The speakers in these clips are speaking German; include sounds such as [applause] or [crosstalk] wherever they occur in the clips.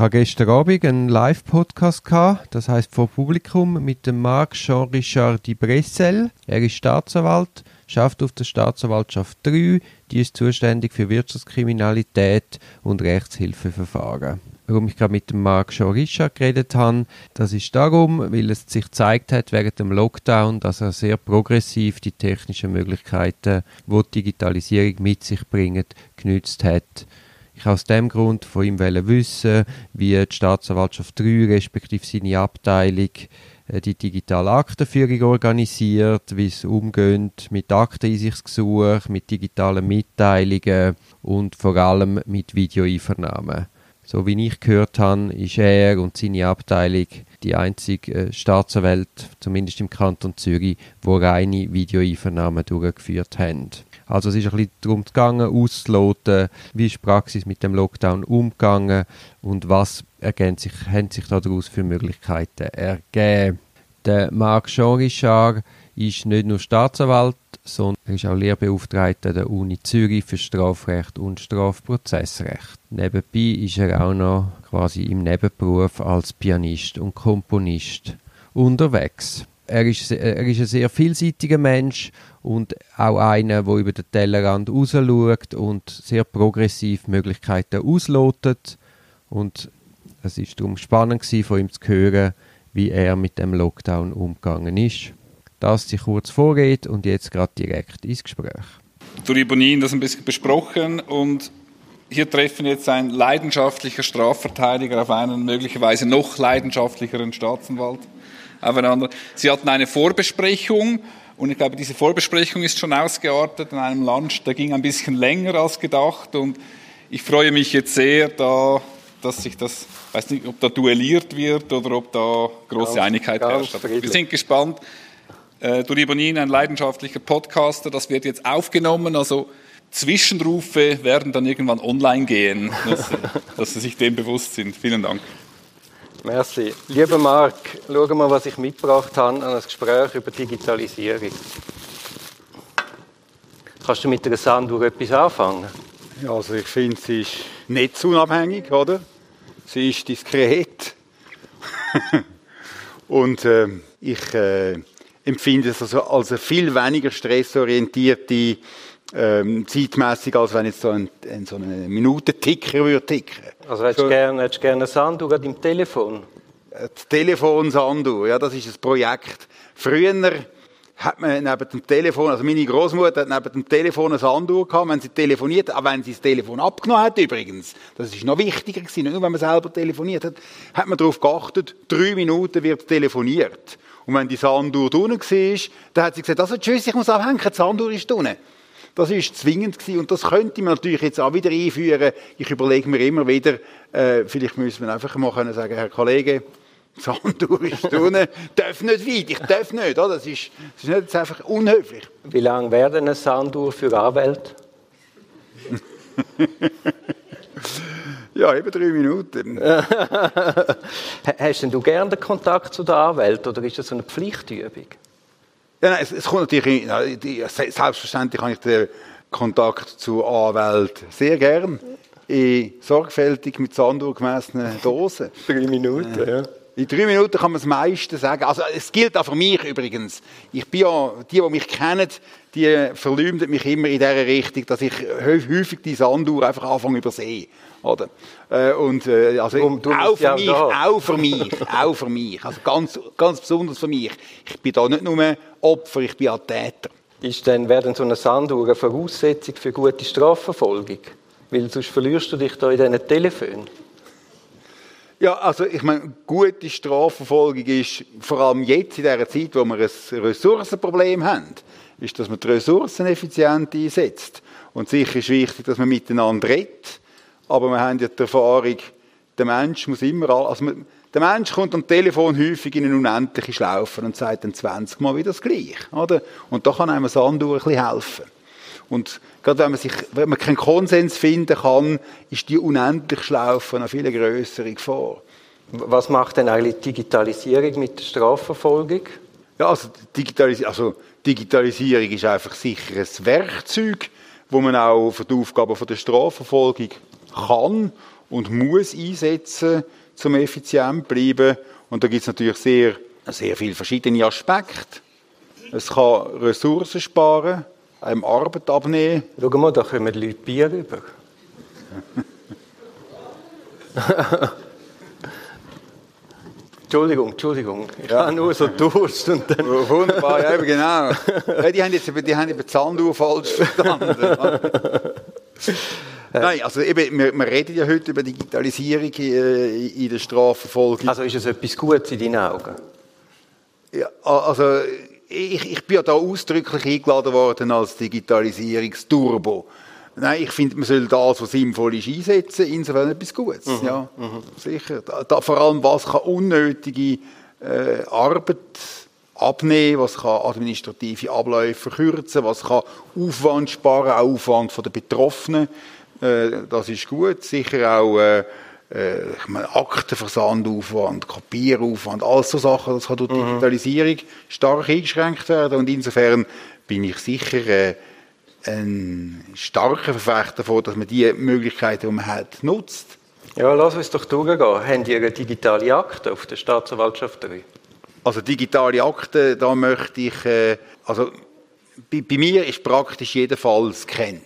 habe gestern Abend einen Live-Podcast das heißt vor Publikum, mit dem Marc Jean-Richard Bressel. Er ist Staatsanwalt, schafft auf der Staatsanwaltschaft 3, die ist zuständig für Wirtschaftskriminalität und Rechtshilfeverfahren. Warum ich gerade mit dem Marc Jean-Richard geredet habe, das ist darum, weil es sich gezeigt hat während dem Lockdown, dass er sehr progressiv die technischen Möglichkeiten, die die Digitalisierung mit sich bringt, genützt hat ich aus dem Grund von ihm wissen, wie die Staatsanwaltschaft 3 respektive seine Abteilung äh, die digitale Aktenführung organisiert, wie es umgeht mit Akteneinsichtsgesuch, mit digitalen Mitteilungen und vor allem mit Videoeinvernahmen. So wie ich gehört habe, ist er und seine Abteilung die einzige äh, Staatsanwalt, zumindest im Kanton Zürich, wo reine Videoeinvernahmen durchgeführt haben. Also es ist ein bisschen darum gegangen, auszuloten, wie ist die Praxis mit dem Lockdown umgegangen und was ergeben sich, haben sich daraus für Möglichkeiten ergeben. Der Marc Jean-Richard ist nicht nur Staatsanwalt, sondern er ist auch Lehrbeauftragter der Uni Zürich für Strafrecht und Strafprozessrecht. Nebenbei ist er auch noch quasi im Nebenberuf als Pianist und Komponist unterwegs. Er ist, er ist ein sehr vielseitiger Mensch und auch einer, der über den Tellerrand rausschaut und sehr progressiv Möglichkeiten auslotet. Und es ist darum spannend gewesen, von ihm zu hören, wie er mit dem Lockdown umgegangen ist. Das sich kurz vorgeht und jetzt gerade direkt ins Gespräch. Durch Bonin das ein bisschen besprochen und hier treffen jetzt ein leidenschaftlicher Strafverteidiger auf einen möglicherweise noch leidenschaftlicheren Staatsanwalt aufeinander. Sie hatten eine Vorbesprechung und ich glaube, diese Vorbesprechung ist schon ausgeartet in einem Lunch, der ging ein bisschen länger als gedacht und ich freue mich jetzt sehr, da, dass sich das, ich weiß nicht, ob da duelliert wird oder ob da große ganz, Einigkeit ganz herrscht. Wir sind gespannt. Äh, Duri Bonin, ein leidenschaftlicher Podcaster, das wird jetzt aufgenommen, also Zwischenrufe werden dann irgendwann online gehen, dass, [laughs] dass Sie sich dem bewusst sind. Vielen Dank. Merci. Lieber Marc, schau mal, was ich mitgebracht habe an ein Gespräch über Digitalisierung. Kannst du mit der Sanduhr etwas anfangen? Ja, also ich finde, sie ist netzunabhängig, oder? Sie ist diskret. [laughs] Und äh, ich äh, empfinde es also als eine viel weniger stressorientierte ähm, zeitmäßig, als wenn jetzt so ein, ein so eine Minutenticker würde ticken. Also hättest du gerne, hättest gerne eine Sanduhr an deinem Telefon? Das Telefon Sanduhr, ja, das ist ein Projekt. Früher hat man neben dem Telefon, also meine Großmutter hat neben dem Telefon eine Sanduhr gehabt, wenn sie telefoniert, auch wenn sie das Telefon abgenommen hat übrigens. Das ist noch wichtiger gewesen, nicht nur wenn man selber telefoniert hat, hat man darauf geachtet, drei Minuten wird telefoniert. Und wenn die Sanduhr unten war, dann hat sie gesagt, also tschüss, ich muss abhängen, die Sanduhr ist unten. Das ist zwingend gewesen und das könnte man natürlich jetzt auch wieder einführen. Ich überlege mir immer wieder, äh, vielleicht müssen wir einfach mal können sagen, Herr Kollege, [laughs] Sanduhr ist unten, darf nicht weit, ich darf nicht, oder? Das ist, das ist nicht jetzt einfach unhöflich. Wie lange wäre eine Sanduhr für Anwälte? [laughs] ja, eben drei Minuten. [laughs] Hast denn du gerne den Kontakt zu der Anwalt oder ist das so eine Pflichtübung? Ja, nein, es, es kommt natürlich, selbstverständlich habe ich den Kontakt zu Anwälten sehr gern. In sorgfältig mit Sanduhr gemessenen Dosen. [laughs] Drei Minuten, ja. In drei Minuten kann man das meiste sagen. Also, es gilt auch für mich übrigens. Ich bin ja, die, die mich kennen, die verleumden mich immer in der Richtung, dass ich häufig die Sanduhr einfach anfange übersehen. Oder? Äh, und, äh, also, du auch, für mich, auch für mich, auch für mich. Also ganz, ganz besonders für mich. Ich bin da nicht nur Opfer, ich bin auch Täter. Ist denn, wäre denn so eine Sanduhr eine Voraussetzung für gute Strafverfolgung? Weil sonst verlierst du dich da in diesen Telefonen. Ja, also ich meine, gute Strafverfolgung ist vor allem jetzt in dieser Zeit, wo wir ein Ressourcenproblem haben, ist, dass man die Ressourcen effizient einsetzt. Und sicher ist wichtig, dass man miteinander redet, aber wir haben ja die Erfahrung, der Mensch muss immer, also der Mensch kommt am Telefon häufig in eine unendliche Schlaufe und sagt dann 20 Mal wieder das Gleiche, oder? Und da kann einem Sanduhr ein bisschen helfen. Und gerade wenn man, sich, wenn man keinen Konsens finden kann, ist die unendlich Schlaufe eine viel größere Gefahr. Was macht denn eigentlich Digitalisierung mit der Strafverfolgung? Ja, also, Digitalis also Digitalisierung ist einfach sicher ein Werkzeug, wo man auch für die Aufgaben der Strafverfolgung kann und muss einsetzen, zum effizient zu bleiben. Und da gibt es natürlich sehr, sehr viele verschiedene Aspekte. Es kann Ressourcen sparen, einem Arbeit abnehmen. Schau mal, da kommen Leute Bier rüber. Entschuldigung, Entschuldigung. Ich Ja. habe nur so Durst und dann... Wunderbar, ja, genau. Die haben jetzt die haben eben die Sanduhr falsch verstanden. [laughs] Nein, also eben, wir, wir reden ja heute über Digitalisierung äh, in der Strafverfolgung. Also ist es etwas Gutes in deinen Augen? Ja, also ich, ich bin ja da ausdrücklich eingeladen worden als Digitalisierungsturbo. Nein, ich finde, man soll das, was sinnvoll ist, einsetzen. Insofern etwas Gutes. Ja, sicher. Da, da, vor allem, was kann unnötige äh, Arbeit abnehmen, was kann administrative Abläufe verkürzen, was kann Aufwand sparen, auch Aufwand von den Betroffenen. Äh, das ist gut. Sicher auch äh, äh, ich meine, Aktenversandaufwand, Kopieraufwand, all so Sachen, das kann durch Digitalisierung stark eingeschränkt werden. Und insofern bin ich sicher äh, ein starker Verfechter davon, dass man die Möglichkeiten, die man hat, nutzt. Ja, lass uns doch durchgehen. Haben die eine digitale Akte auf der Staatsanwaltschaft 3? Also digitale Akten, da möchte ich, äh, also bei, bei mir ist praktisch jeder Fall scannt.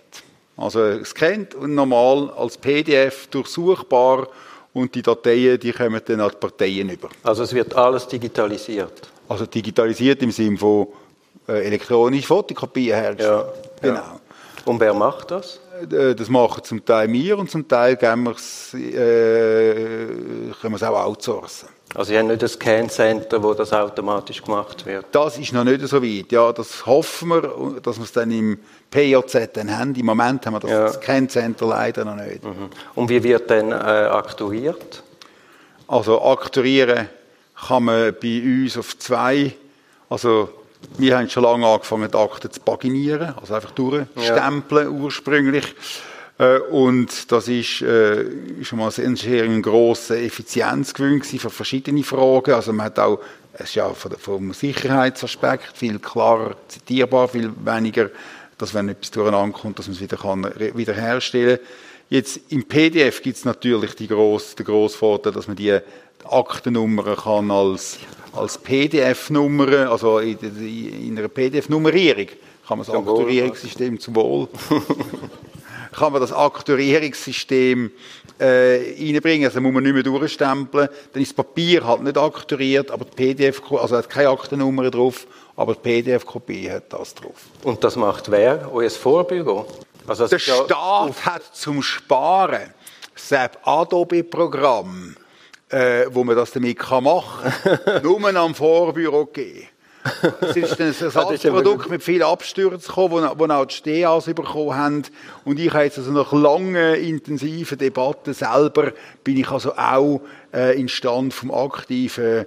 Also scannt und normal als PDF durchsuchbar und die Dateien, die kommen dann an die Parteien über. Also es wird alles digitalisiert. Also digitalisiert im Sinne von äh, elektronische Fotokopien herstellen. Ja, Genau. Und wer macht das? Äh, Das machen zum Teil wir und zum Teil wir's, äh, können wir es auch outsourcen. Also Sie haben nicht ein Scan-Center, wo das automatisch gemacht wird. Das ist noch nicht so weit. Ja, das hoffen wir, dass wir es dann im PJZ dann haben. Im Moment haben wir das Ja. Scan-Center leider noch nicht. Und wie wird dann äh, aktuiert? Also aktuieren kann man bei uns auf zwei. Also wir haben schon lange angefangen, die Akten zu paginieren, also einfach durchstempeln ursprünglich. Äh, Und das ist äh, schon mal ein grosser Effizienzgewinn für verschiedene Fragen. Also man hat auch, es ist ja vom Sicherheitsaspekt viel klarer zitierbar, viel weniger, dass wenn etwas durcheinander kommt, dass man es wieder kann wiederherstellen kann. Jetzt im PDF gibt es natürlich die gross, den grossen Vorteil, dass man die Aktennummern kann als, als PDF-Nummer, also in, in einer PDF-Nummerierung, kann man das Aktuierungssystem zum Wohl, [laughs] kann man das Aktuierungssystem äh, reinbringen. Also muss man nicht mehr durchstempeln. Dann ist das Papier halt nicht aktuiert, aber die PDF, also hat keine Aktennummer drauf, aber die PDF-Kopie hat das drauf. Und das macht wer? Euer Vorbüro? Also Der ja Staat hat zum Sparen das Adobe-Programm, äh, wo man das damit kann machen kann, [laughs] nur am Vorbüro gegeben. Es ist ein [laughs] Ersatzprodukt mit vielen Abstürzen gekommen, wo auch die STEAs bekommen haben. Und ich habe jetzt also nach langen, intensiven Debatten selber, bin ich also auch äh, in Stand vom aktiven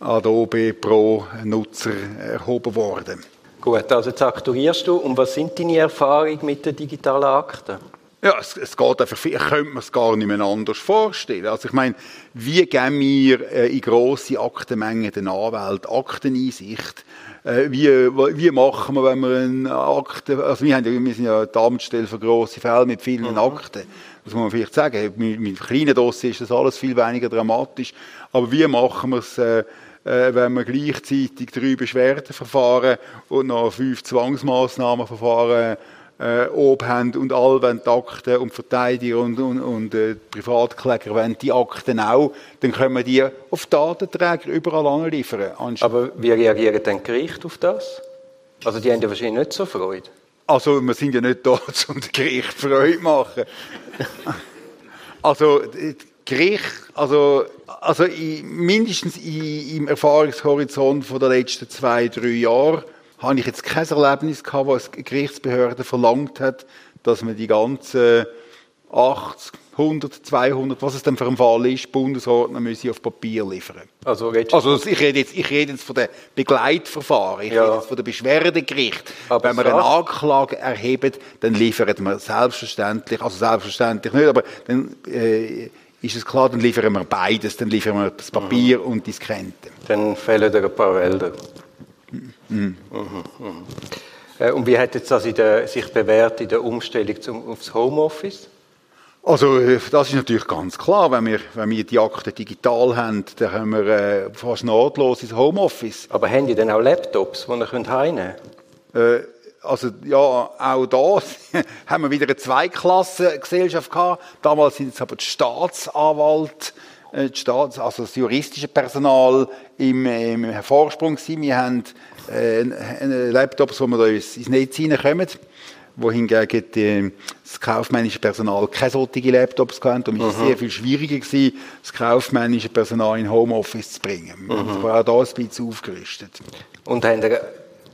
Adobe Pro-Nutzer erhoben worden. gut. Also jetzt aktuierst du. Und was sind deine Erfahrungen mit den digitalen Akten? Ja, es, es geht einfach, viel- ich könnte mir es gar nicht mehr anders vorstellen. Also ich meine, wie geben wir äh, in grosse Aktenmengen den Anwälten Akteneinsicht? Äh, wie, wie machen wir, wenn wir eine Akte, also wir, haben wir sind ja die Amtsstelle für grosse Fälle mit vielen Akten. Das muss man vielleicht sagen. Mit, mit kleinen Dossiers ist das alles viel weniger dramatisch. Aber wie machen wir es, äh, äh, wenn wir gleichzeitig drei Beschwerdeverfahren und noch fünf Zwangsmaßnahmenverfahren äh, oben haben und alle wollen die Akten und die Verteidiger und, und, und äh, die Privatkläger wollen die Akten auch, dann können wir die auf Datenträger überall anliefern. Aber wie reagieren denn die Gerichte auf das? Also die haben ja wahrscheinlich nicht so Freude. Also, wir sind ja nicht da, [laughs] um dem Gericht Freude zu machen. [laughs] Also, Gericht, also, also in, mindestens in, im Erfahrungshorizont von der letzten zwei, drei Jahre habe ich jetzt kein Erlebnis gehabt, wo eine Gerichtsbehörde verlangt hat, dass man die ganzen 80, 100, 200, was es denn für ein Fall ist, Bundesordner müsse auf Papier liefern. Also, Also ich rede jetzt, ich rede jetzt von den Begleitverfahren, ich Ja. rede jetzt von den Beschwerdegericht. Aber Wenn wir eine Anklage erheben, dann liefern wir selbstverständlich, also selbstverständlich nicht, aber dann äh, ist es klar, dann liefern wir beides, dann liefern wir das Papier Mhm. und die Skrente. Dann fehlen dir ein paar Wälder. Mhm, Und wie hat jetzt das in der, sich bewährt in der Umstellung zum, aufs Homeoffice? Also, äh, das ist natürlich ganz klar. Wenn wir, wenn wir die Akten digital haben, dann haben wir äh, fast nahtlos ins Homeoffice. Aber haben die dann auch Laptops, die ihr könnt heimnehmen Äh, also, ja, auch da [laughs] haben wir wieder eine Zweiklassengesellschaft gehabt. Damals sind es aber die Staatsanwalt, äh, die Staats-, also das juristische Personal im, im Vorsprung gewesen. Wir haben äh, Laptops, wo wir da ins, ins Netz reinkommen wohingegen die, das kaufmännische Personal keine solchen Laptops hatten. Und es war sehr viel schwieriger, gewesen, das kaufmännische Personal in Homeoffice zu bringen. Wir aber auch da ein bisschen aufgerüstet. Und haben ihr,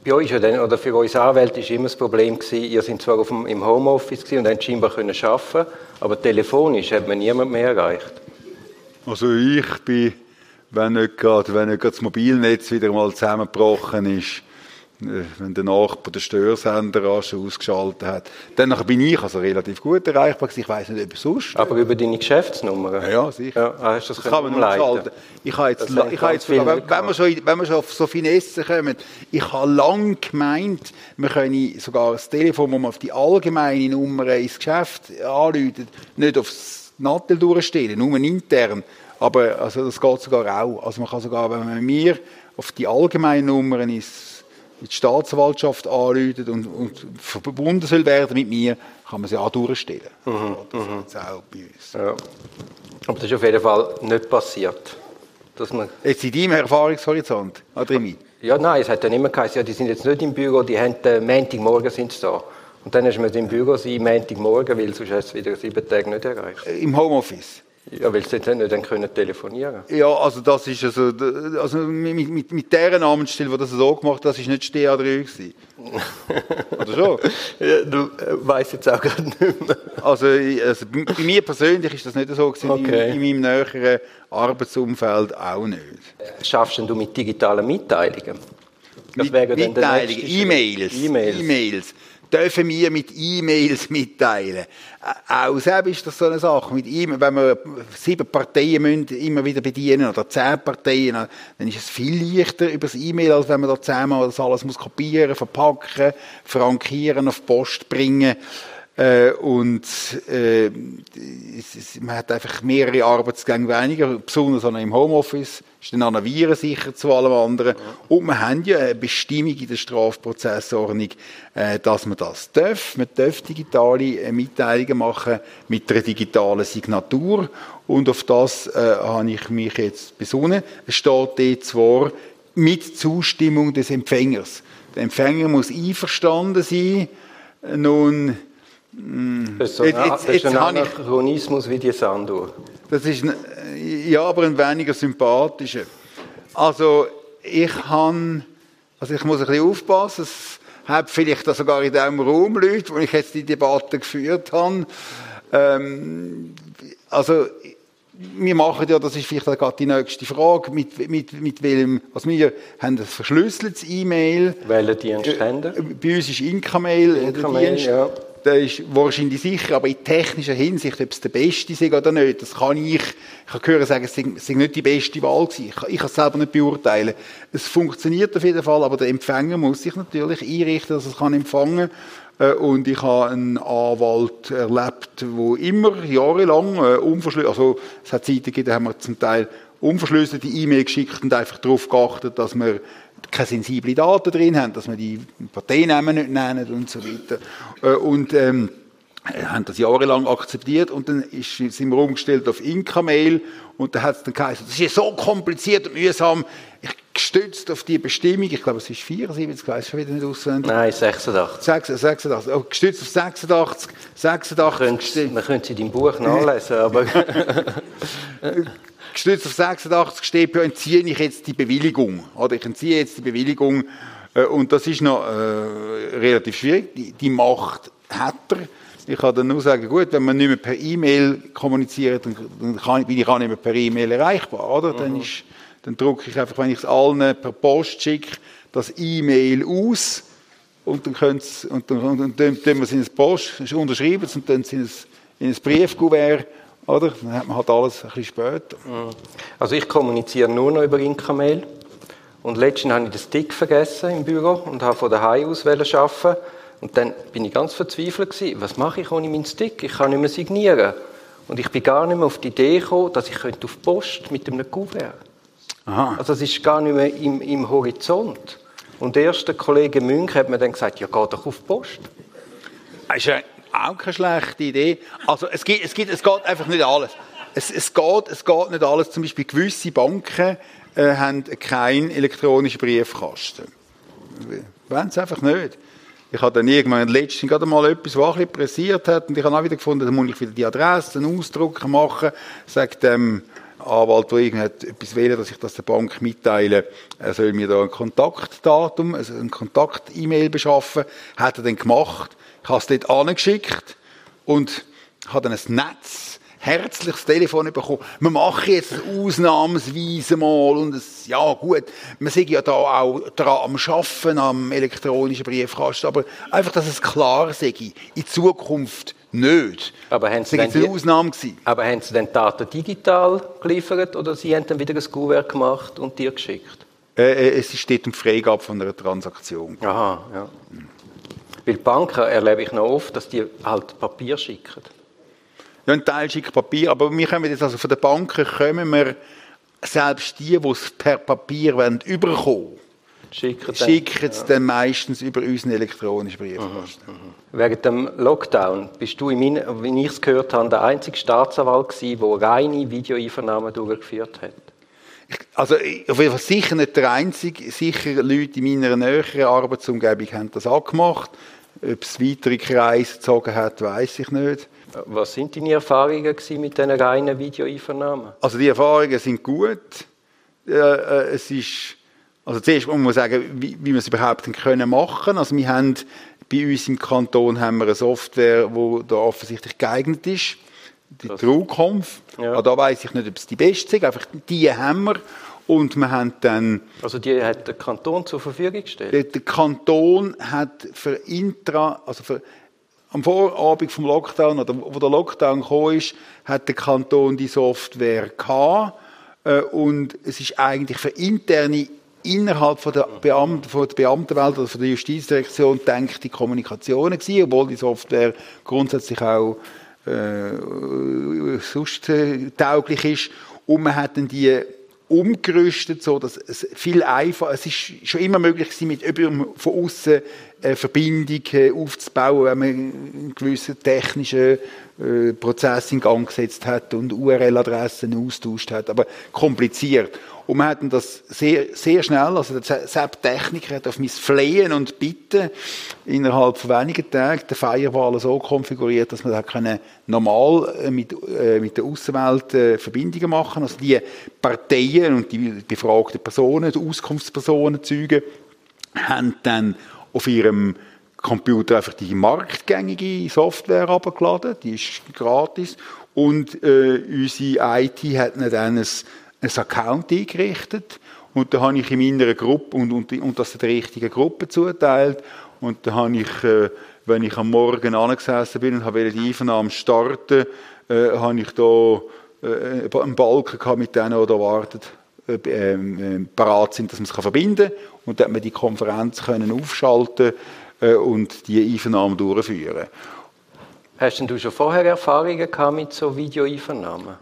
bei euch oder für uns Anwälte war immer das Problem, gewesen, ihr seid zwar auf dem, im Homeoffice und habt scheinbar können arbeiten, aber telefonisch hat man niemand mehr erreicht. Also ich bin, wenn nicht gerade, wenn nicht gerade das Mobilnetz wieder mal zusammengebrochen ist, äh, wenn der Nachbar den Störsender ausgeschaltet hat, dann bin ich also relativ gut erreichbar. Ich weiß nicht, ob sonst. Aber über deine Geschäftsnummer? Ja, sicher. Ja, ah, hast du das, Das kann man umschalten. Ich habe jetzt, ich habe jetzt wenn, wenn, wir schon, wenn wir schon auf so Finessen kommen, ich habe lange gemeint, wir können sogar das Telefon, wo man auf die allgemeine Nummer ins Geschäft anruft, nicht aufs Nattel durchstellen, nur intern. Aber also das geht sogar auch. Also man kann sogar, wenn man mir auf die allgemeine Nummer ins in die Staatsanwaltschaft anruft und, und verbunden soll werden mit mir, kann man sie auch durchstellen. Mhm, Das ist jetzt auch bei uns. Ja. Aber das ist auf jeden Fall nicht passiert. Dass man, Jetzt in deinem Erfahrungshorizont, Adremi. ja, nein, es hat dann immer geheißen, ja, die sind jetzt nicht im Büro, die haben äh, Montagmorgen sind sie da. Und dann ist man im Büro sein, Montagmorgen, weil sonst hast du es wieder sieben Tage nicht erreicht. Im Homeoffice. Ja, weil sie dann nicht dann können telefonieren Ja, also das ist also, also mit, mit, mit dieser Namensstelle, die das so gemacht hat, das ist nicht STA3 gewesen. [laughs] Oder schon? ja, Du äh, weißt jetzt auch gerade nicht mehr. Also, also bei bei mir persönlich ist das nicht so gewesen, Okay. in, in meinem näheren Arbeitsumfeld auch nicht. Schaffst denn du mit digitalen Mitteilungen? Das Mit wäre dann Mitteilungen. E-Mails, E-Mails. Dürfen wir mit E-Mails mitteilen? Auch selbst ist das so eine Sache. Mit e wenn wir sieben Parteien müssen immer wieder bedienen oder zehn Parteien, dann ist es viel leichter über das E-Mail, als wenn man da zusammen das alles muss kopieren, verpacken, frankieren, auf Post bringen. Äh, und äh, es, es, man hat einfach mehrere Arbeitsgänge weniger, besonders auch im Homeoffice, ist dann auch noch virensicher zu allem anderen. Und wir haben ja eine Bestimmung in der Strafprozessordnung, äh, dass man das darf. Man darf digitale äh, Mitteilungen machen mit einer digitalen Signatur. Und auf das äh, habe ich mich jetzt besonnen. Es steht dort zwar mit Zustimmung des Empfängers. Der Empfänger muss einverstanden sein. Nun, Das ist so Jetzt- ein, jetzt- das ist ein habe ich- Anachronismus wie die Sanduhr. Das ist ein, ja, aber ein weniger sympathischer. Also ich kann, also ich muss ein bisschen aufpassen. Es hat vielleicht sogar in diesem Raum Leute, wo ich jetzt die Debatte geführt habe. Ähm, also wir machen ja, das ist vielleicht gerade die nächste Frage, mit, mit, mit welchem, also wir haben ein verschlüsseltes E-Mail. Welchen Dienst haben Äh? Bei uns ist Incamail Incamail, Dienst. ja. Der ist wahrscheinlich sicher, aber in technischer Hinsicht, ob es der beste ist oder nicht, das kann ich, ich habe gehört sagen, es sei, nicht die beste Wahl gewesen. Ich, kann es selber nicht beurteilen. Es funktioniert auf jeden Fall, aber der Empfänger muss sich natürlich einrichten, dass er es kann empfangen kann. Und ich habe einen Anwalt erlebt, der immer jahrelang äh, unverschlüsselt, also es hat Zeiten gegeben, da haben wir zum Teil unverschlüsselte E-Mail geschickt und einfach darauf geachtet, dass wir keine sensiblen Daten drin haben, dass wir die Parteiennamen nicht nennen und so weiter. Äh, Und ähm, haben das jahrelang akzeptiert und dann ist, sind wir umgestellt auf Inka-Mail und da hat es dann geheißen, das ist ja so kompliziert und mühsam. Ich gestützt auf die Bestimmung, ich glaube es ist 74, ich weiß schon wieder nicht auswendig. Nein, 86. 86, 86, oh, gestützt auf 86, 86 Könnt- gestützt- Man könnte sie in deinem Buch nachlesen, aber [laughs] [laughs] gestützt auf 86 steht, ja, entziehe ich jetzt die Bewilligung. Oder ich entziehe jetzt die Bewilligung. Äh, Und das ist noch äh, relativ schwierig. Die, die Macht hat er. Ich kann dann nur sagen, gut, wenn man nicht mehr per E-Mail kommuniziert, dann, dann kann, bin ich auch nicht mehr per E-Mail erreichbar. Oder? Dann, ist, dann drucke ich einfach, wenn ich es allen per Post schicke, das E-Mail aus und dann, könnt's, und dann, und dann tun tun wir es in eine Post, unterschreiben es und dann in ein, in ein Briefkuvert. Oder? Dann hat man halt alles ein bisschen später. Also ich kommuniziere nur noch über Incamail. Und letztens habe ich den Stick vergessen im Büro und habe von daheim aus arbeiten. Und dann bin ich ganz verzweifelt gewesen. Was mache ich ohne meinen Stick? Ich kann nicht mehr signieren. Und ich bin gar nicht mehr auf die Idee gekommen, dass ich könnte auf die Post mit einem Kuvert. Aha. Also es ist gar nicht mehr im, im Horizont. Und der erste Kollege Münch hat mir dann gesagt, ja, geh doch auf die Post. Das ist ja auch keine schlechte Idee. Also es, gibt, es, gibt, es geht einfach nicht alles. Es, es, geht, es geht nicht alles. Zum Beispiel gewisse Banken äh, haben keinen elektronischen Briefkasten. Wollen sie einfach nicht. Ich habe dann irgendwann letztens gerade mal etwas, was ein pressiert hat, und ich habe auch wieder gefunden, da muss ich wieder die Adresse, einen Ausdruck machen, sagt dem Anwalt, der irgendetwas will, dass ich das der Bank mitteile, er soll mir da ein Kontaktdatum, also ein Kontakt-E-Mail beschaffen, hat er dann gemacht. Ich habe es dort angeschickt und habe dann ein Netz herzliches Telefon bekommen. Wir machen jetzt ausnahmsweise mal und es, ja gut, wir sind ja da auch dran am Schaffen am elektronischen Briefkasten, aber einfach, dass es klar sei, in Zukunft nicht. Aber haben Sie, das denn eine Ausnahme gewesen. aber haben Sie denn Daten digital geliefert oder Sie haben dann wieder ein Kuvert gemacht und dir geschickt? Äh, äh, es steht um Freigabe von einer Transaktion. Aha, ja. Weil Banken erlebe ich noch oft, dass die halt Papier schicken. Ja, ein Teil schickt Papier, aber wir kommen jetzt also von den Banken kommen wir selbst die, die es per Papier wollen, überkommen, Schicken schicken es dann meistens über unseren elektronischen Briefkasten. Während dem Lockdown bist du, in mein, wie ich es gehört habe, der einzige Staatsanwalt gewesen, der reine Videoeinvernahmen durchgeführt hat. Also ich- auf jeden Fall sicher nicht der Einzige, sicher Leute in meiner näheren Arbeitsumgebung haben das auch gemacht. Ob es weitere Kreise gezogen hat, weiß ich nicht. Was sind deine Erfahrungen mit diesen reinen Videoeinvernahmen? Also die Erfahrungen sind gut. Äh, äh, es ist, also zuerst muss man sagen, wie, wie wir es überhaupt können machen. Also wir haben bei uns im Kanton haben wir eine Software, die da offensichtlich geeignet ist. Die. Ja. Ja. Da weiß ich nicht, ob es die beste ist. Einfach die haben wir. Und wir haben dann Also die hat der Kanton zur Verfügung gestellt? der, der Kanton hat für Intra, also für, am Vorabend vom Lockdown, oder wo der Lockdown gekommen ist, hat der Kanton die Software gehabt. Äh, und es ist eigentlich für interne innerhalb von der, Beamten, von der Beamtenwelt oder von der Justizdirektion gedachte Kommunikation gewesen, obwohl die Software grundsätzlich auch äh, sonst äh, tauglich ist. Und man hat dann die umgerüstet, so dass es viel einfacher, es ist schon immer möglich gewesen, mit über, von außen äh, aufzubauen, wenn man einen gewissen technischen äh, Prozess in Gang gesetzt hat und URL-Adressen austauscht hat, aber kompliziert. Und wir hatten das sehr, sehr schnell, also der Sepp Techniker hat auf mein Flehen und Bitten innerhalb von wenigen Tagen den Firewall so konfiguriert, dass man da können normal äh, mit, äh, mit der Außenwelt äh, Verbindungen machen. Also die Parteien und die befragten Personen, die Auskunftspersonen, Zeugen, haben dann auf ihrem Computer einfach die marktgängige Software abgeladen, die ist gratis. Und äh, unsere IT hat dann ein, ein Account eingerichtet. Und da habe ich in meiner Gruppe und, und, und das der richtigen Gruppe zuteilt. Und da habe ich, äh, wenn ich am Morgen angesessen bin und habe die Einvernahme starten, äh, habe ich da äh, einen Balken gehabt mit denen, die da warten äh, ähm, parat sind, dass man es verbinden kann. Und dann hat man die Konferenz können aufschalten und die Einvernahme durchführen. Hast denn du schon vorher Erfahrungen gehabt mit so Videoeinvernahmen?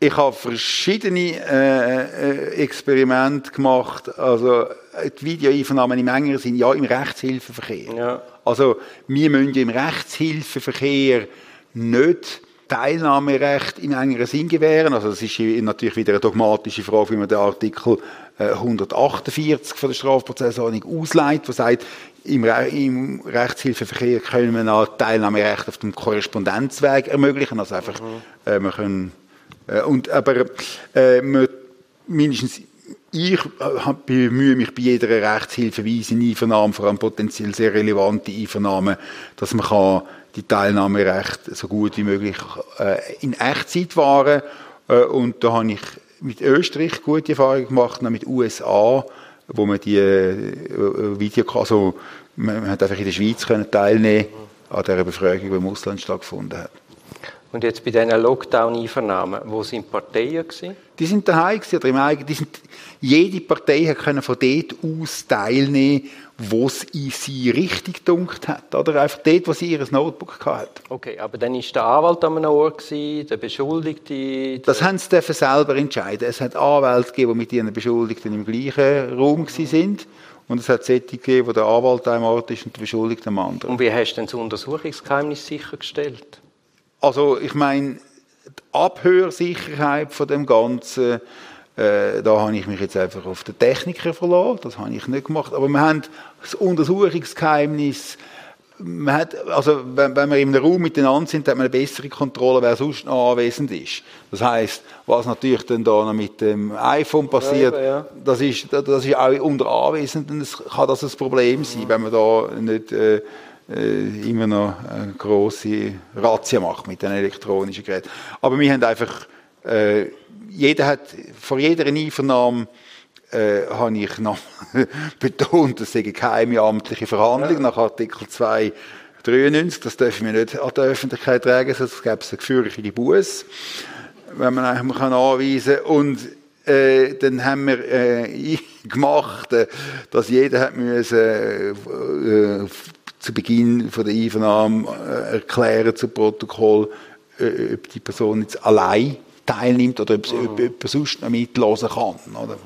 Ich habe verschiedene äh, äh, Experimente gemacht. Also äh, die Videoeinvernahmen im engeren Sinn, ja, im Rechtshilfeverkehr. Ja. Also wir müssen im Rechtshilfeverkehr nicht Teilnahmerecht im engeren Sinn gewähren. Also das ist natürlich wieder eine dogmatische Frage, wie man den Artikel äh, 148 von der Strafprozessordnung ausleitet, der sagt, im, Re im Rechtshilfeverkehr können wir noch Teilnahmerecht auf dem Korrespondenzweg ermöglichen. Also einfach, äh, wir können, äh, und, aber äh, wir, mindestens ich äh, bemühe mich bei jeder Rechtshilfeweise in Einvernahmen, vor allem potenziell sehr relevante Einvernahmen, dass man kann die Teilnahmerecht so gut wie möglich äh, in Echtzeit wahren äh, und da habe ich mit Österreich gute Erfahrungen gemacht, auch mit USA, wo man die äh, Video, also man hat einfach in der Schweiz können teilnehmen an der Befragung, die im Ausland stattgefunden hat. Und jetzt bei diesen Lockdown-Einvernahmen, wo sind die Parteien gewesen? Die sind daheim gewesen, oder im eigenen, die sind, jede Partei hat können von dort aus teilnehmen, wo es in sie richtig gedunkt hat, oder einfach dort, wo sie ihr Notebook hat. Okay, aber dann ist der Anwalt an einem Ort gewesen, der Beschuldigte. Das haben sie selber entscheiden. Es hat Anwälte gegeben, die mit ihren Beschuldigten im gleichen Raum gewesen sind. Und es hat solche gegeben, wo der Anwalt an einem Ort ist und der Beschuldigte am anderen. Und wie hast du denn das Untersuchungsgeheimnis sichergestellt? Also ich meine, die Abhörsicherheit von dem Ganzen, äh, da habe ich mich jetzt einfach auf den Techniker verlassen. Das habe ich nicht gemacht. Aber wir haben das Untersuchungsgeheimnis. Man hat, also wenn, wenn wir in einem Raum miteinander sind, hat man eine bessere Kontrolle, wer sonst noch anwesend ist. Das heißt, was natürlich dann da noch mit dem iPhone passiert, Ja, ja. das ist, das ist auch unter Anwesenden das kann das ein Problem sein, wenn man da nicht äh, äh, immer noch eine grosse Razzia macht mit den elektronischen Geräten. Aber wir haben einfach, äh, jeder hat, vor jeder Einvernahme äh, habe ich noch [laughs] betont, das sei eine geheime amtliche Verhandlung nach Artikel 293. Das dürfen wir nicht an die Öffentlichkeit tragen, sonst gäbe es eine gefürchtete Buß, wenn man eigentlich mal anweisen kann. Und äh, dann haben wir äh, [laughs] gemacht, äh, dass jeder hat müssen, äh, äh, zu Beginn von der Einvernahme äh, erklären zu Protokoll, ob die Person jetzt allein teilnimmt oder ob es jemand sonst noch mitlosen kann. Oder?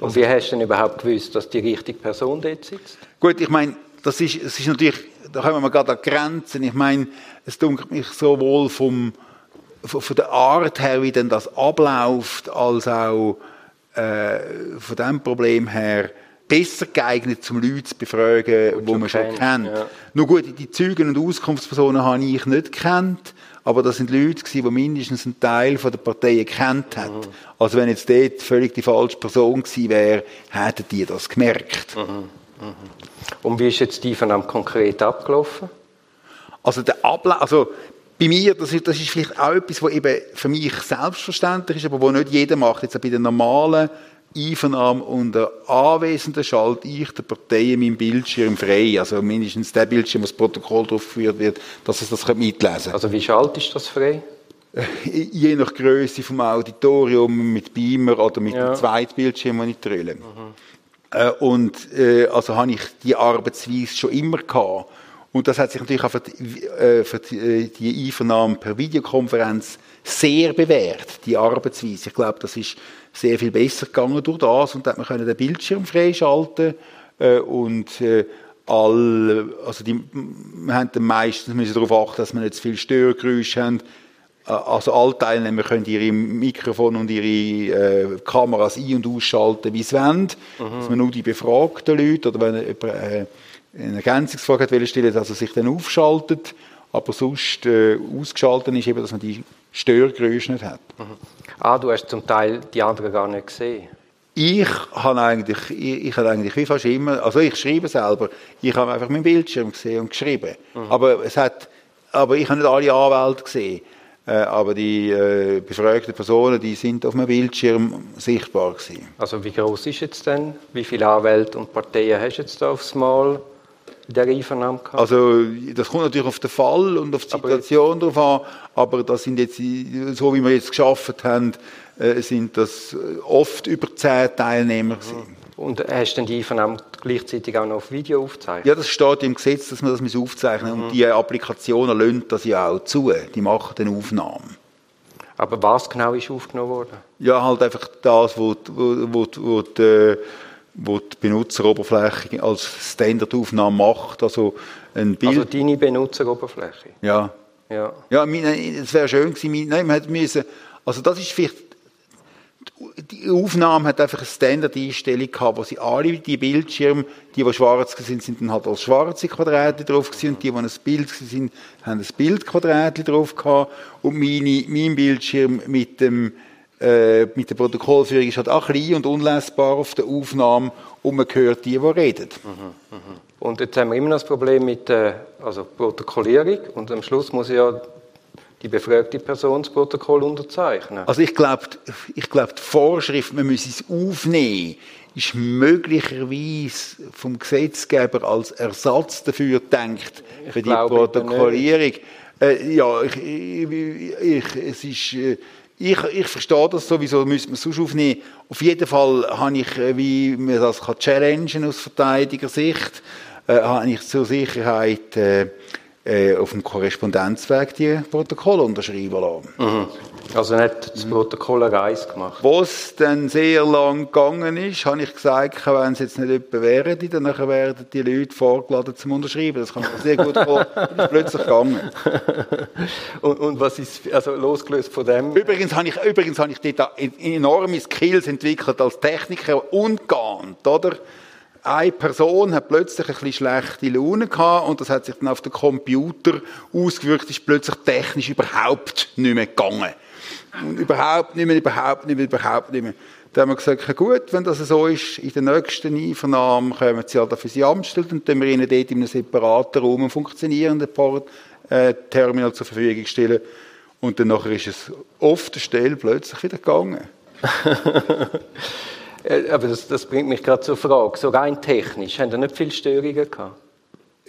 Und wie hast du denn überhaupt gewusst, dass die richtige Person dort sitzt? Gut, ich meine, das ist, es ist natürlich, da kommen wir gerade an Grenzen. Ich meine, es dunkelt mich sowohl vom, von, von der Art her, wie denn das abläuft, als auch äh, von dem Problem her besser geeignet, zum Leute zu befragen, wo schon man schon kennt, ja. Nur gut, die Zeugen und Auskunftspersonen habe ich nicht kennt, aber das sind Leute gewesen, die mindestens einen Teil von der Partei kennt hat. Mhm. Also wenn jetzt dort völlig die falsche Person gewesen wäre, hätten die das gemerkt. Und wie ist jetzt die Einvernahme konkret abgelaufen? Also der Ablauf, also bei mir, das ist, das ist vielleicht auch etwas, was eben für mich selbstverständlich ist, aber wo nicht jeder macht. Jetzt auch bei der normalen Einvernahme unter Anwesenden schalte ich der Partei meinen Bildschirm frei. Also mindestens der Bildschirm, wo das Protokoll drauf geführt wird, dass es das mitlesen kann. Also wie schaltest du das frei? [laughs] Je nach Größe vom Auditorium mit Beamer oder mit Ja. dem Zweitbildschirm, den ich trille. Äh, und äh, also habe ich die Arbeitsweise schon immer gehabt. Und das hat sich natürlich auch für die, äh, für die, äh, die Einvernahme per Videokonferenz sehr bewährt, die Arbeitsweise. Ich glaube, das ist sehr viel besser gegangen durch das und da hat man können den Bildschirm freischalten äh, und äh, all, also die, wir haben dann meistens müssen darauf achten, dass wir nicht zu viel Störgeräusche haben. Äh, Also alle Teilnehmer können ihre Mikrofone und ihre äh, Kameras ein- und ausschalten, wie sie wollen. Dass man nur die befragten Leute oder wenn jemand äh, eine Ergänzungsfrage hat, stellen, dass er sich dann aufschaltet. Aber sonst äh, ausgeschaltet ist eben, dass man die Störgeräusche nicht hat. Ah, du hast zum Teil die anderen gar nicht gesehen. Ich habe eigentlich, ich, ich habe eigentlich wie fast immer, also ich schreibe selber, ich habe einfach meinen Bildschirm gesehen und geschrieben. Aber es hat, aber ich habe nicht alle Anwälte gesehen. Äh, aber die äh, befragten Personen, die sind auf meinem Bildschirm sichtbar gewesen. Also wie groß ist jetzt denn? Wie viele Anwälte und Parteien hast du jetzt da aufs Mal der Einvernahme gehabt? Also das kommt natürlich auf den Fall und auf die Situation drauf an, aber das sind jetzt, so wie wir jetzt geschafft haben, äh, sind das äh, oft über zehn Teilnehmer gewesen. Und hast du denn die Einvernahme gleichzeitig auch noch auf Video aufgezeichnet? Ja, das steht im Gesetz, dass man das muss aufzeichnen muss. Und die Applikationen lassen das ja auch zu. Die machen dann Aufnahmen. Aber was genau ist aufgenommen worden? Ja, halt einfach das, wo, die- wo, wo, wo, die, wo die Benutzeroberfläche als Standardaufnahme macht. Also ein Bild. Also deine Benutzeroberfläche? ja. Ja. Ja, es wäre schön gewesen, nein, man hätte müssen, also das ist vielleicht, die Aufnahme hat einfach eine Standard-Einstellung gehabt, wo sie alle, die Bildschirme, die, die schwarz sind, sind dann halt als schwarze Quadrate drauf gewesen, und die, die ein Bild sind, haben ein Bildquadrat drauf gehabt, und meine, mein Bildschirm mit dem, äh, mit der Protokollführung ist halt auch klein und unlesbar auf der Aufnahme, und man hört die, die reden. Und jetzt haben wir immer noch das Problem mit der also Protokollierung und am Schluss muss ja die befragte Person das Protokoll unterzeichnen. Also ich glaube, ich glaub, die Vorschrift, man müsse es aufnehmen, ist möglicherweise vom Gesetzgeber als Ersatz dafür gedacht, für die glaube eben Protokollierung. Äh, ja, ich, ich, ich, es ist, äh, ich, ich verstehe das sowieso, müsste man es sonst aufnehmen. Auf jeden Fall habe ich, äh, wie man das kann challengen aus Verteidigersicht, äh, habe ich zur Sicherheit äh, äh, auf dem Korrespondenzweg die Protokolle unterschreiben lassen. Mhm. Also nicht das Protokoll eine Reise gemacht? Wo es dann sehr lang gegangen ist, habe ich gesagt, wenn es jetzt nicht jemand wäre, dann werden die Leute vorgeladen zum Unterschreiben. Das kann man sehr gut vor. Das [laughs] ist plötzlich gegangen. [laughs] und, und, was ist, also losgelöst von dem? Übrigens habe ich, übrigens habe ich dort enorme Skills entwickelt als Techniker und geahnt, oder? eine Person hat plötzlich ein bisschen schlechte Laune gehabt und das hat sich dann auf den Computer ausgewirkt, ist plötzlich technisch überhaupt nicht mehr gegangen. Und überhaupt nicht mehr, überhaupt nicht mehr, überhaupt nicht mehr. Da haben wir gesagt, gut, wenn das so ist, in der nächsten Einvernahme kommen sie halt für sie Amtsstelle, dann tun wir ihnen dort in einem separaten Raum einen funktionierenden Port, äh, Terminal zur Verfügung stellen. Und dann nachher ist es auf der Stelle plötzlich wieder gegangen. [laughs] Äh, aber das, das, bringt mich gerade zur Frage, so rein technisch, haben da nicht viele Störungen gehabt?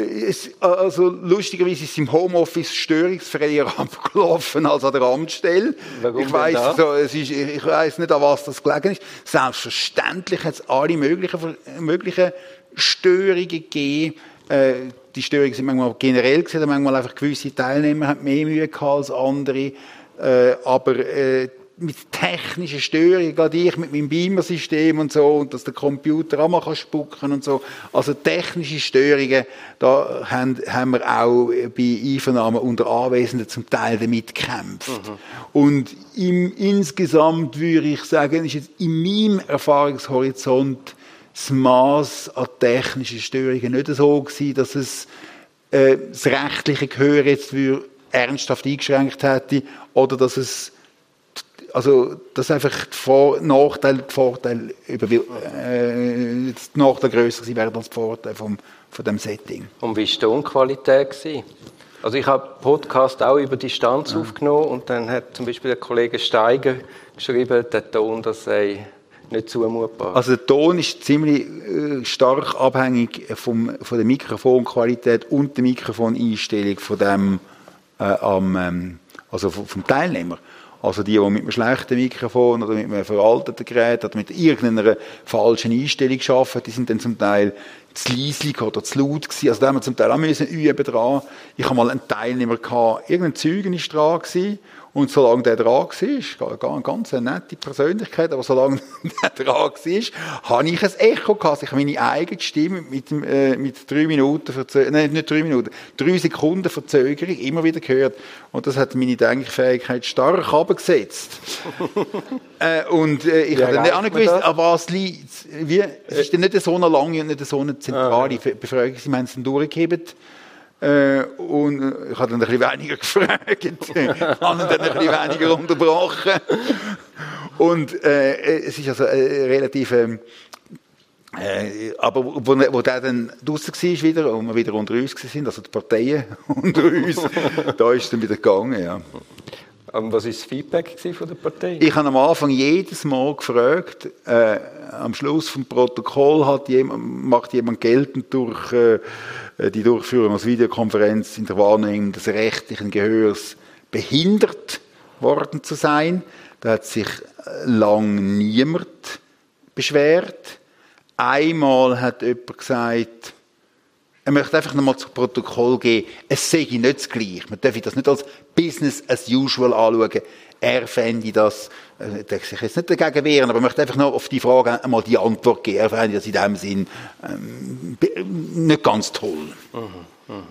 Es, also lustigerweise ist es im Homeoffice störungsfreier [laughs] abgelaufen als an der Amtsstelle. Warum ich weiß so, es ist, ich weiß nicht, an was das gelegen ist. Selbstverständlich hat es alle möglichen, möglichen Störungen gegeben. Äh, die Störungen sind manchmal generell gesehen, manchmal einfach gewisse Teilnehmer haben mehr Mühe gehabt als andere. Äh, aber äh, mit technischen Störungen, gerade ich mit meinem Beamer-System und so, und dass der Computer auch mal spucken und so. Also technische Störungen, da haben, haben wir auch bei Einvernahmen unter Anwesenden zum Teil damit gekämpft. Mhm. Und im, insgesamt würde ich sagen, ist jetzt in meinem Erfahrungshorizont das Maß an technischen Störungen nicht so gewesen, dass es äh, das rechtliche Gehör jetzt ernsthaft eingeschränkt hätte oder dass es also dass einfach die Vor Nachteile, die Vorteile über, äh, die Nachteile grösser sein werden als die Vorteile vom, von dem Setting. Und wie war die Tonqualität? Also ich habe Podcast auch über Distanz ja. aufgenommen und dann hat zum Beispiel der Kollege Steiger geschrieben, der Ton, das sei nicht zumutbar. Also der Ton ist ziemlich äh, stark abhängig vom, von der Mikrofonqualität und der Mikrofoneinstellung von dem, äh, am, ähm, also vom Teilnehmer. Also die, die mit einem schlechten Mikrofon oder mit einem veralteten Gerät oder mit irgendeiner falschen Einstellung arbeiten, die sind dann zum Teil zu leislich oder zu laut gewesen. Also da haben wir zum Teil auch müssen üben dran. Ich habe mal einen Teilnehmer gehabt, irgendein Zeugen ist dran gewesen und solange der dran war, eine ganz nette Persönlichkeit, aber solange [laughs] der dran war, habe ich ein Echo gehabt. Ich habe meine eigene Stimme mit, äh, mit drei Minuten Verzögerung, nein, nicht drei Minuten, drei Sekunden Verzögerung immer wieder gehört. Und das hat meine Denkfähigkeit stark abgesetzt. [laughs] äh, und äh, ich habe dann nicht gewusst, an was liegt. Wie, es ist dann nicht so eine lange und nicht so eine zentrale ah, Befragung. Sie haben es dann durchgegeben. Äh, und äh, ich habe dann ein bisschen weniger [laughs] gefragt, habe dann ein bisschen weniger unterbrochen. Und äh, es ist also äh, relativ... Ähm, äh, aber wo, wo der dann draußen war wieder und wir wieder unter uns sind, also die Parteien [laughs] unter uns, da ist es dann wieder gegangen, ja. Und was war das Feedback von der Partei? Ich habe am Anfang jedes Mal gefragt, äh, am Schluss vom Protokoll hat jemand, macht jemand geltend durch äh, die Durchführung als Videokonferenz in der Wahrnehmung des rechtlichen Gehörs behindert worden zu sein. Da hat sich lang niemand beschwert. Einmal hat jemand gesagt, er möchte einfach nochmal zu Protokoll geben, es ich nicht das Gleiche. Man darf das nicht als Business as usual anschauen. Er fände das, äh, der sich jetzt nicht dagegen wehren, aber möchte einfach noch auf die Frage einmal die Antwort geben. Er fände das in dem Sinn ähm, nicht ganz toll. Mhm, mh.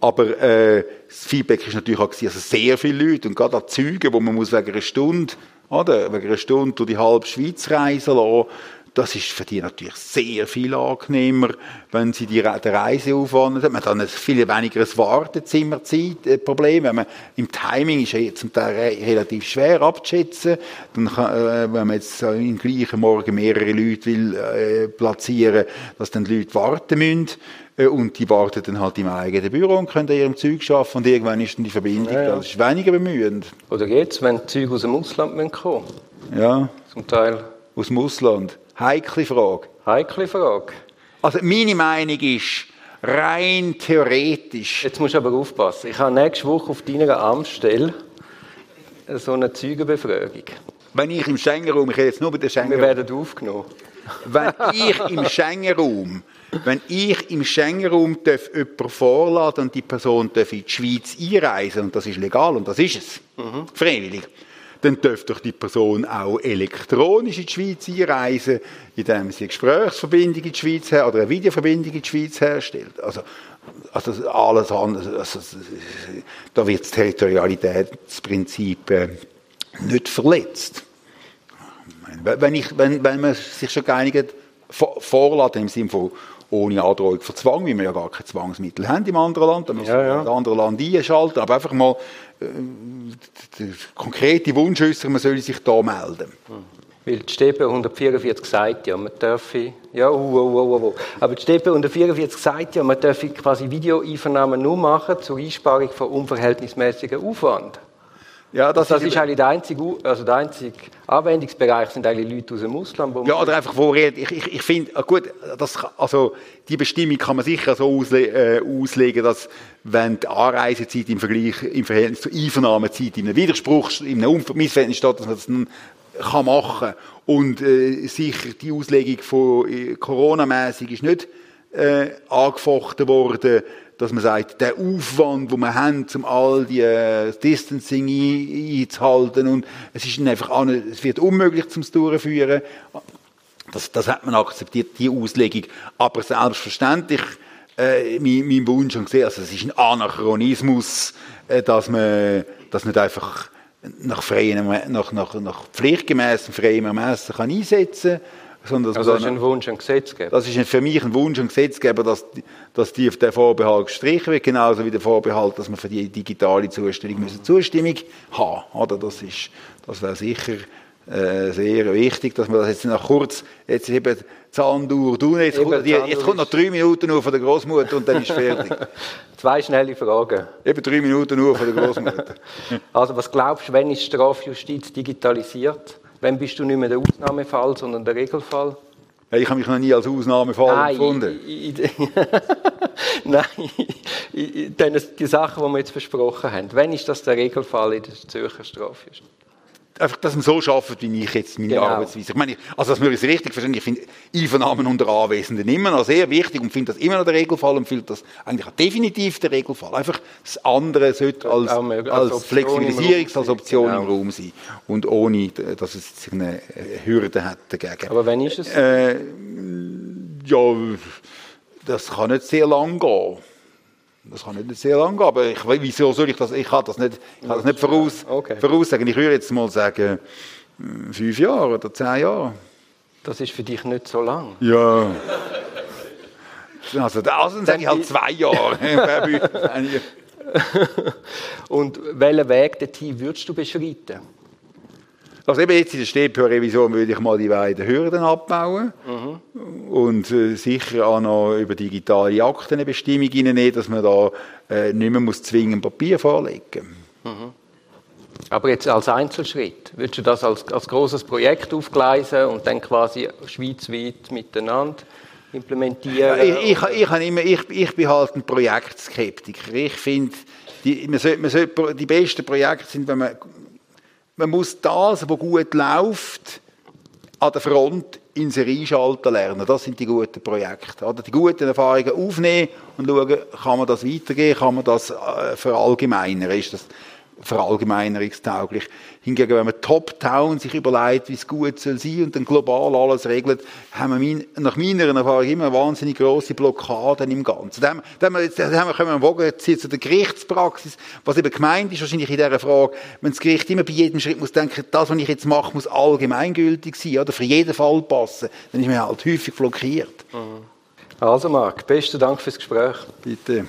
Aber äh, das Feedback ist natürlich auch gewesen, also sehr viele Leute und gerade an Zügen, wo man muss wegen einer Stunde, oder, wegen einer Stunde durch die halbe Schweiz reisen lassen, das ist für die natürlich sehr viel angenehmer, wenn sie die, den Reiseaufwand haben. Man hat dann ein viel weniger ein Wartezimmerzeit-Problem. Wenn man, Im Timing ist es zum Teil relativ schwer abzuschätzen. Dann kann, äh, wenn man jetzt im gleichen Morgen mehrere Leute will, äh, platzieren, dass dann die Leute warten müssen. Äh, und die warten dann halt im eigenen Büro und können an ihrem Zeug arbeiten und irgendwann ist dann die Verbindung ja, ja. Das ist weniger bemühend. Oder geht's, wenn die Züge aus dem Ausland kommen Ja. Zum Teil. Aus dem Ausland. Heikle Frage. Heikle Frage. Also meine Meinung ist, rein theoretisch. Jetzt musst du aber aufpassen. Ich habe nächste Woche auf deiner Amtsstelle so eine Zeugenbefragung. Wenn ich im Schengen-Raum, ich rede jetzt nur bei der Wir Schengen werden aufgenommen. wenn ich im Schengen-Raum, wenn ich im Schengen-Raum darf jemanden vorladen und die Person darf in die Schweiz einreisen, und das ist legal, und das ist es, freiwillig, dann dürfte doch die Person auch elektronisch in die Schweiz einreisen, indem sie eine Gesprächsverbindung in die Schweiz her oder eine Videoverbindung in die Schweiz herstellt. Also, also alles andere, also, da wird das Territorialitätsprinzip äh, nicht verletzt. Wenn, ich, wenn, wenn man sich schon geeinigt hat, vor- vorladen im Sinne von ohne Androhung von Zwang, weil wir ja gar keine Zwangsmittel haben im anderen Land, dann müssen Ja, ja. das andere Land einschalten, aber einfach mal konkrete Wunsch äußern, man soll sich da melden. Weil die Steppe 144 sagt ja, man dürfe, ja, uh, uh, uh, uh, aber die Steppe 144 sagt ja, man dürfe quasi Videoeinvernahmen nur machen zur Einsparung von unverhältnismäßigem Aufwand. Ja, Das, das ist eigentlich der einzige, also der einzige Anwendungsbereich sind eigentlich Leute aus dem Ausland, wo Ja, oder einfach vorreden. Ich, ich, ich finde, ah, gut, das, kann- also, die Bestimmung kann man sicher so ausle äh, auslegen, dass, wenn die Anreisezeit im Vergleich, im Verhältnis zur Einvernahmezeit in einem Widerspruch, in einem Missverhältnis steht, dass man das kann machen Und äh, sicher die Auslegung von äh, Corona-mässig ist nicht äh, angefochten worden, dass man sagt, der Aufwand, den wir haben, um all die äh, Distancing ein- einzuhalten und es ist einfach an, es wird unmöglich zum Durchführen. Das, das hat man akzeptiert, die Auslegung. Aber selbstverständlich, äh, mein, mein Wunsch und gesehen, also es ist ein Anachronismus, äh, dass man das nicht einfach nach, freiem, nach, nach, nach pflichtgemäßem freiem Ermessen kann einsetzen kann, sondern also das ist ein Wunsch an Gesetzgeber. das ist für mich ein Wunsch an Gesetzgeber, dass, dass die auf den Vorbehalt gestrichen wird, genauso wie der Vorbehalt, dass man für die digitale Zustellung müssen Zustimmung haben oder Das, ist, das wäre sicher äh, sehr wichtig, dass man das jetzt noch kurz, jetzt eben Zahndur, du, jetzt, Eben, kommt, die, jetzt kommt noch drei Minuten nur von der Großmutter und dann ist fertig. [laughs] Zwei schnelle Fragen. eben drei Minuten nur von der Großmutter. [laughs] Also was glaubst du, wenn ist Strafjustiz digitalisiert? Wann bist du nicht mehr der Ausnahmefall, sondern der Regelfall? Ich habe mich noch nie als Ausnahmefall empfunden. [laughs] Nein, i- i- denn es- die Sachen, die wir jetzt besprochen haben. Wann ist das der Regelfall in der Zürcher Strafjustiz? Einfach, dass man so schafft, wie ich jetzt meine Genau. Arbeitsweise. Ich meine, also, dass wir es richtig verstehen, ich finde Einvernahmen unter Anwesenden immer noch sehr wichtig und finde das immer noch der Regelfall und finde das eigentlich auch definitiv der Regelfall. Einfach das andere sollte als, als als Flexibilisierung, Raum als Option sein. im Raum sein. Und ohne, dass es eine Hürde hat dagegen. Aber wann ist es? Äh, ja, das kann nicht sehr lang gehen. Das kann nicht sehr lang gehen, aber ich, wieso soll ich das, ich kann das nicht, ich kann das nicht voraus, Okay. voraussagen. Ich würde jetzt mal sagen, äh, fünf Jahre oder zehn Jahre. Das ist für dich nicht so lang. Ja. Also, also dann sage ich halt zwei Jahre. [laughs] Und welchen Weg dorthin würdest du beschreiten? Also eben jetzt in der StPO-Revision würde ich mal die beiden Hürden abbauen und äh, sicher auch noch über digitale Akten eine Bestimmung reinnehmen, dass man da äh, nicht mehr muss zwingend Papier vorlegen Aber jetzt als Einzelschritt, würdest du das als, als großes Projekt aufgleisen und dann quasi schweizweit miteinander implementieren? Ich, ich, ich, immer, ich, ich bin halt ein Projektskeptiker. Ich finde, die, man sollte, man sollte, die besten Projekte sind, wenn man, man muss das, was gut läuft, an der Front in Serie schalten lernen. Das sind die guten Projekte. Oder die guten Erfahrungen aufnehmen und schauen, kann man das weitergeben, kann man das äh, verallgemeinern. Ist das verallgemeinerungstauglich? Hingegen, wenn man top-down sich überlegt, wie es gut soll sein und dann global alles regelt, haben wir nach meiner Erfahrung immer wahnsinnig grosse Blockaden im Ganzen. Dann, dann, haben wir jetzt- dann können wir einen Bogen ziehen zu der Gerichtspraxis. Was eben gemeint ist, wahrscheinlich in dieser Frage, wenn das Gericht immer bei jedem Schritt muss denken, das, was ich jetzt mache, muss allgemeingültig sein, oder für jeden Fall passen, dann ist man halt häufig blockiert. Also Marc, besten Dank fürs Gespräch. Bitte.